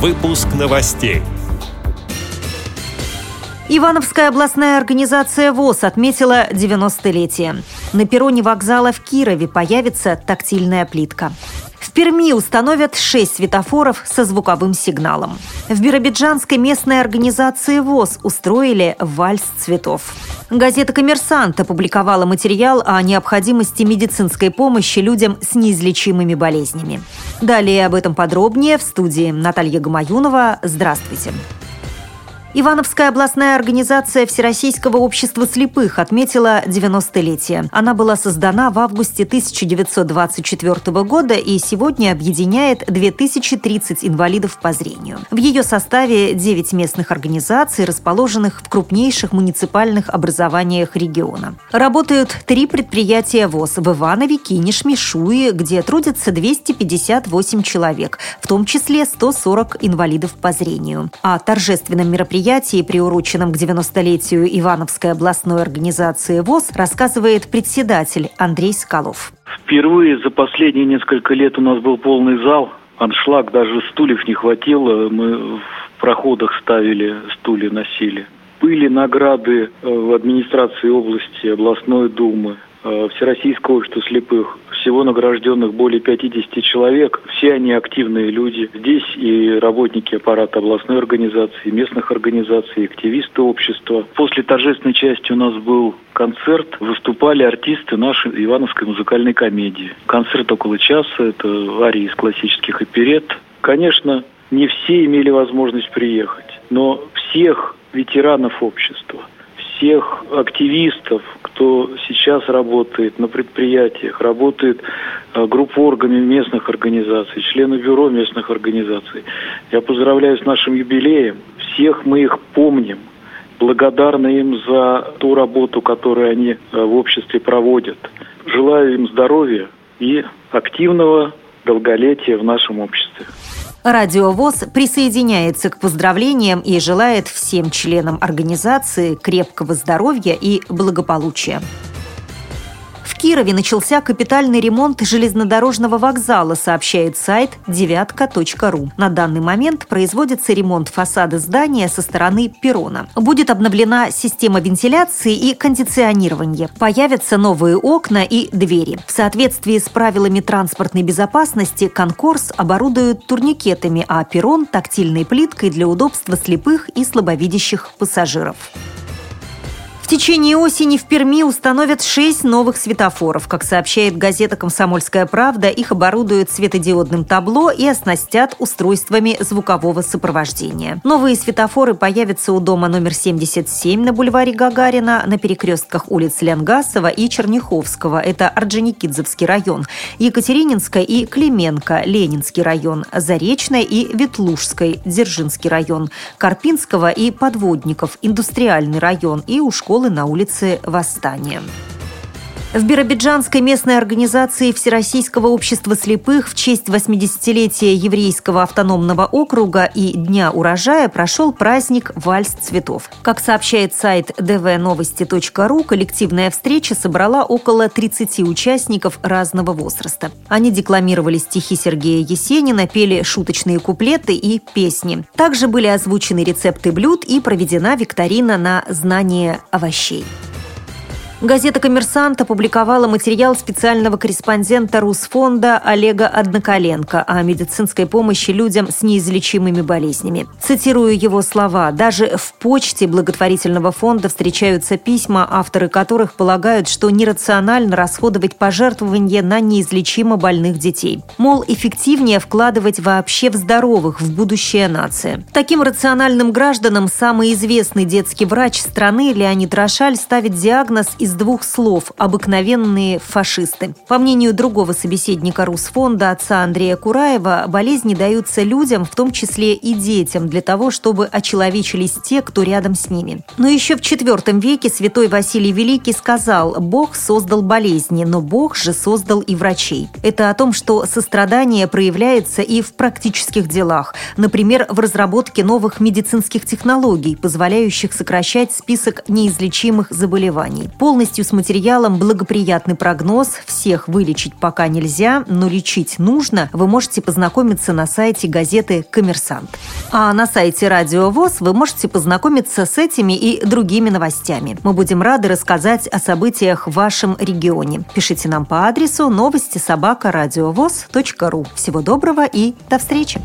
Выпуск новостей. Ивановская областная организация ВОЗ отметила 90-летие. На перроне вокзала в Кирове появится тактильная плитка. В Перми установят 6 светофоров со звуковым сигналом. В Биробиджанской местной организации ВОЗ устроили вальс цветов. Газета «Коммерсант» опубликовала материал о необходимости медицинской помощи людям с неизлечимыми болезнями. Далее об этом подробнее в студии Наталья Гамаюнова. Здравствуйте. Ивановская областная организация Всероссийского общества слепых отметила 90-летие. Она была создана в августе 1924 года и сегодня объединяет 2030 инвалидов по зрению. В ее составе 9 местных организаций, расположенных в крупнейших муниципальных образованиях региона. Работают три предприятия ВОЗ в Иванове, Кинешме, Шуе, где трудятся 258 человек, в том числе 140 инвалидов по зрению. О торжественном мероприятии мероприятии, приуроченном к 90-летию Ивановской областной организации ВОЗ, рассказывает председатель Андрей Скалов. Впервые за последние несколько лет у нас был полный зал. Аншлаг, даже стульев не хватило. Мы в проходах ставили, стулья носили. Были награды э, в администрации области, областной думы, Всероссийского общества слепых всего награжденных более 50 человек. Все они активные люди. Здесь и работники аппарата областной организации, местных организаций, активисты общества. После торжественной части у нас был концерт. Выступали артисты нашей Ивановской музыкальной комедии. Концерт около часа. Это арии из классических оперет. Конечно, не все имели возможность приехать, но всех ветеранов общества – всех активистов, кто сейчас работает на предприятиях, работает э, группоргами местных организаций, члены бюро местных организаций. Я поздравляю с нашим юбилеем. Всех мы их помним. Благодарны им за ту работу, которую они э, в обществе проводят. Желаю им здоровья и активного долголетия в нашем обществе. Радио ВОЗ присоединяется к поздравлениям и желает всем членам организации крепкого здоровья и благополучия. Кирове начался капитальный ремонт железнодорожного вокзала, сообщает сайт девятка.ру. На данный момент производится ремонт фасада здания со стороны перрона. Будет обновлена система вентиляции и кондиционирования. Появятся новые окна и двери. В соответствии с правилами транспортной безопасности конкурс оборудуют турникетами, а перрон – тактильной плиткой для удобства слепых и слабовидящих пассажиров. В течение осени в Перми установят шесть новых светофоров. Как сообщает газета «Комсомольская правда», их оборудуют светодиодным табло и оснастят устройствами звукового сопровождения. Новые светофоры появятся у дома номер 77 на бульваре Гагарина, на перекрестках улиц Лянгасова и Черняховского. Это Орджоникидзевский район. Екатерининская и Клименко, Ленинский район. Заречная и Ветлужской, Дзержинский район. Карпинского и Подводников, Индустриальный район и у школы школы на улице Восстания. В Биробиджанской местной организации Всероссийского общества слепых в честь 80-летия еврейского автономного округа и Дня урожая прошел праздник «Вальс цветов». Как сообщает сайт dvnovosti.ru, коллективная встреча собрала около 30 участников разного возраста. Они декламировали стихи Сергея Есенина, пели шуточные куплеты и песни. Также были озвучены рецепты блюд и проведена викторина на знание овощей. Газета «Коммерсант» опубликовала материал специального корреспондента Русфонда Олега Одноколенко о медицинской помощи людям с неизлечимыми болезнями. Цитирую его слова. «Даже в почте благотворительного фонда встречаются письма, авторы которых полагают, что нерационально расходовать пожертвования на неизлечимо больных детей. Мол, эффективнее вкладывать вообще в здоровых, в будущее нации». Таким рациональным гражданам самый известный детский врач страны Леонид Рошаль ставит диагноз из из двух слов «обыкновенные фашисты». По мнению другого собеседника Русфонда, отца Андрея Кураева, болезни даются людям, в том числе и детям, для того, чтобы очеловечились те, кто рядом с ними. Но еще в IV веке святой Василий Великий сказал «Бог создал болезни, но Бог же создал и врачей». Это о том, что сострадание проявляется и в практических делах, например, в разработке новых медицинских технологий, позволяющих сокращать список неизлечимых заболеваний. Пол полностью с материалом «Благоприятный прогноз. Всех вылечить пока нельзя, но лечить нужно» вы можете познакомиться на сайте газеты «Коммерсант». А на сайте Радио ВОЗ вы можете познакомиться с этими и другими новостями. Мы будем рады рассказать о событиях в вашем регионе. Пишите нам по адресу новости собака ру. Всего доброго и до встречи!